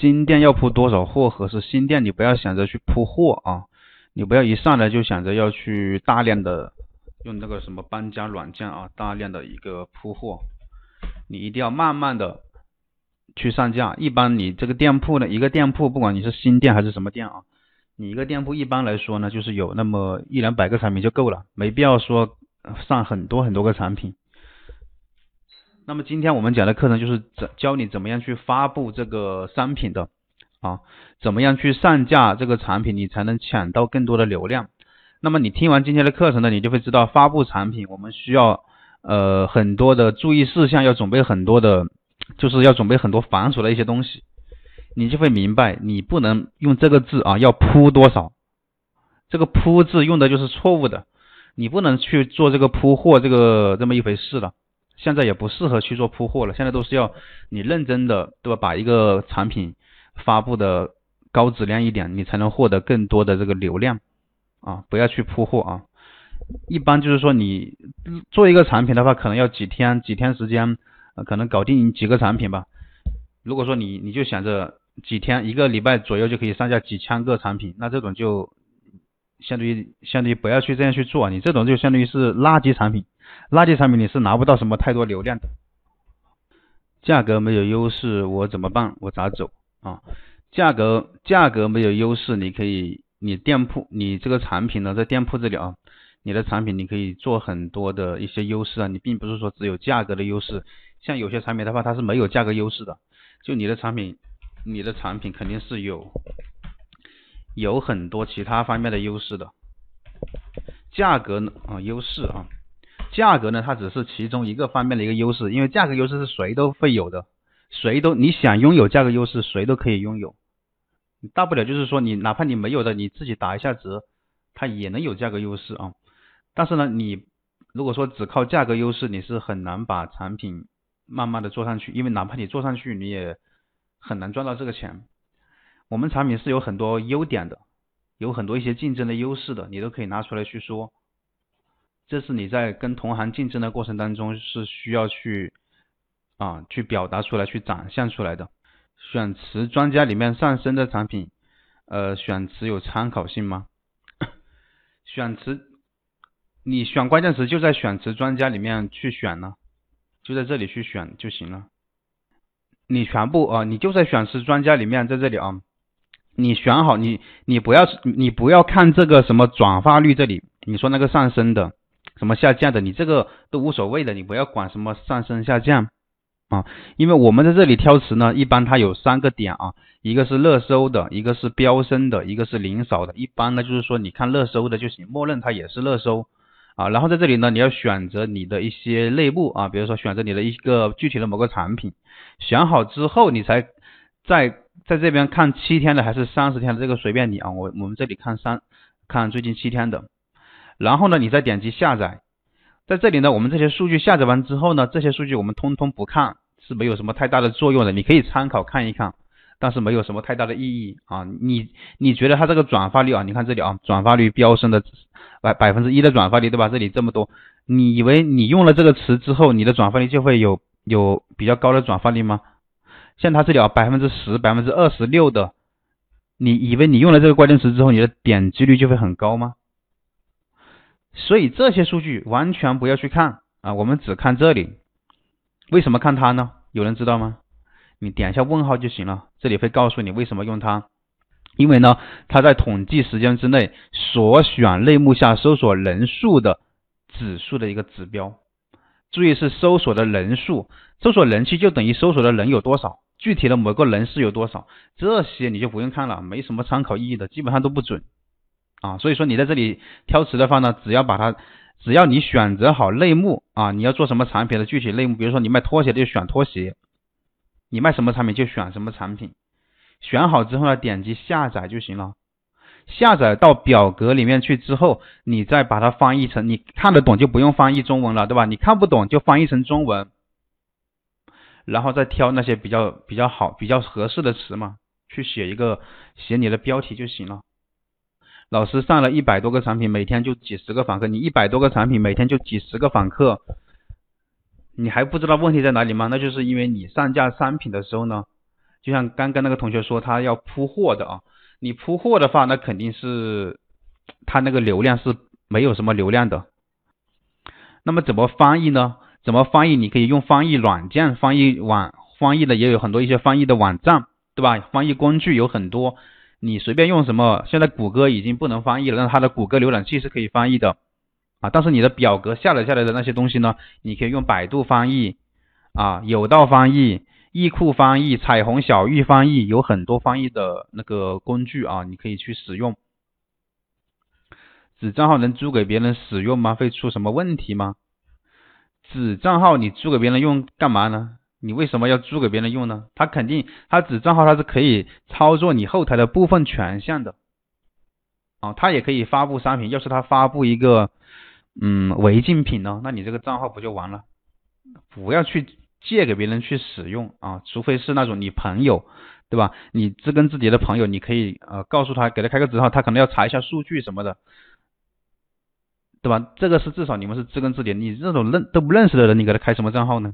新店要铺多少货，合适新店你不要想着去铺货啊，你不要一上来就想着要去大量的用那个什么搬家软件啊，大量的一个铺货，你一定要慢慢的去上架。一般你这个店铺呢，一个店铺不管你是新店还是什么店啊，你一个店铺一般来说呢，就是有那么一两百个产品就够了，没必要说上很多很多个产品。那么今天我们讲的课程就是怎教你怎么样去发布这个商品的啊，怎么样去上架这个产品，你才能抢到更多的流量。那么你听完今天的课程呢，你就会知道发布产品我们需要呃很多的注意事项，要准备很多的，就是要准备很多繁琐的一些东西。你就会明白，你不能用这个字啊，要铺多少，这个铺字用的就是错误的，你不能去做这个铺货这个这么一回事了。现在也不适合去做铺货了，现在都是要你认真的，对吧？把一个产品发布的高质量一点，你才能获得更多的这个流量啊！不要去铺货啊！一般就是说你做一个产品的话，可能要几天几天时间，可能搞定几个产品吧。如果说你你就想着几天一个礼拜左右就可以上架几千个产品，那这种就相对于相对于不要去这样去做，你这种就相当于是垃圾产品。垃圾产品你是拿不到什么太多流量的，价格没有优势我怎么办？我咋走啊？价格价格没有优势，你可以你店铺你这个产品呢在店铺这里啊，你的产品你可以做很多的一些优势啊，你并不是说只有价格的优势，像有些产品的话它是没有价格优势的，就你的产品你的产品肯定是有有很多其他方面的优势的，价格呢啊优势啊。价格呢，它只是其中一个方面的一个优势，因为价格优势是谁都会有的，谁都你想拥有价格优势，谁都可以拥有。大不了就是说，你哪怕你没有的，你自己打一下折，它也能有价格优势啊。但是呢，你如果说只靠价格优势，你是很难把产品慢慢的做上去，因为哪怕你做上去，你也很难赚到这个钱。我们产品是有很多优点的，有很多一些竞争的优势的，你都可以拿出来去说。这是你在跟同行竞争的过程当中是需要去啊去表达出来、去展现出来的。选词专家里面上升的产品，呃，选词有参考性吗？选词，你选关键词就在选词专家里面去选呢，就在这里去选就行了。你全部啊，你就在选词专家里面，在这里啊，你选好你你不要你不要看这个什么转化率这里，你说那个上升的。什么下降的，你这个都无所谓的，你不要管什么上升下降啊，因为我们在这里挑词呢，一般它有三个点啊，一个是热搜的，一个是飙升的，一个是零扫的。一般呢就是说你看热搜的就行，默认它也是热搜啊。然后在这里呢，你要选择你的一些类目啊，比如说选择你的一个具体的某个产品，选好之后你才在在这边看七天的还是三十天的，这个随便你啊。我我们这里看三看最近七天的。然后呢，你再点击下载，在这里呢，我们这些数据下载完之后呢，这些数据我们通通不看，是没有什么太大的作用的。你可以参考看一看，但是没有什么太大的意义啊。你你觉得它这个转发率啊？你看这里啊，转发率飙升的百百分之一的转发率，对吧？这里这么多，你以为你用了这个词之后，你的转发率就会有有比较高的转发率吗？像它这里啊，百分之十、百分之二十六的，你以为你用了这个关键词之后，你的点击率就会很高吗？所以这些数据完全不要去看啊，我们只看这里。为什么看它呢？有人知道吗？你点一下问号就行了，这里会告诉你为什么用它。因为呢，它在统计时间之内所选类目下搜索人数的指数的一个指标。注意是搜索的人数，搜索人气就等于搜索的人有多少，具体的某个人是有多少，这些你就不用看了，没什么参考意义的，基本上都不准。啊，所以说你在这里挑词的话呢，只要把它，只要你选择好类目啊，你要做什么产品的具体类目，比如说你卖拖鞋的就选拖鞋，你卖什么产品就选什么产品，选好之后呢，点击下载就行了。下载到表格里面去之后，你再把它翻译成你看得懂就不用翻译中文了，对吧？你看不懂就翻译成中文，然后再挑那些比较比较好、比较合适的词嘛，去写一个写你的标题就行了。老师上了一百多个产品，每天就几十个访客。你一百多个产品，每天就几十个访客，你还不知道问题在哪里吗？那就是因为你上架商品的时候呢，就像刚刚那个同学说他要铺货的啊，你铺货的话，那肯定是他那个流量是没有什么流量的。那么怎么翻译呢？怎么翻译？你可以用翻译软件，翻译网翻译的也有很多一些翻译的网站，对吧？翻译工具有很多，你随便用什么。现在谷歌已经不能翻译了，但它的谷歌浏览器是可以翻译的啊。但是你的表格下载下来的那些东西呢，你可以用百度翻译啊，有道翻译、易库翻译、彩虹小玉翻译，有很多翻译的那个工具啊，你可以去使用。子账号能租给别人使用吗？会出什么问题吗？子账号你租给别人用干嘛呢？你为什么要租给别人用呢？他肯定，他子账号他是可以操作你后台的部分权限的，啊，他也可以发布商品。要是他发布一个，嗯，违禁品呢，那你这个账号不就完了？不要去借给别人去使用啊，除非是那种你朋友，对吧？你知根知底的朋友，你可以呃告诉他，给他开个子号，他可能要查一下数据什么的。对吧？这个是至少你们是知根知底，你这种认都不认识的人，你给他开什么账号呢？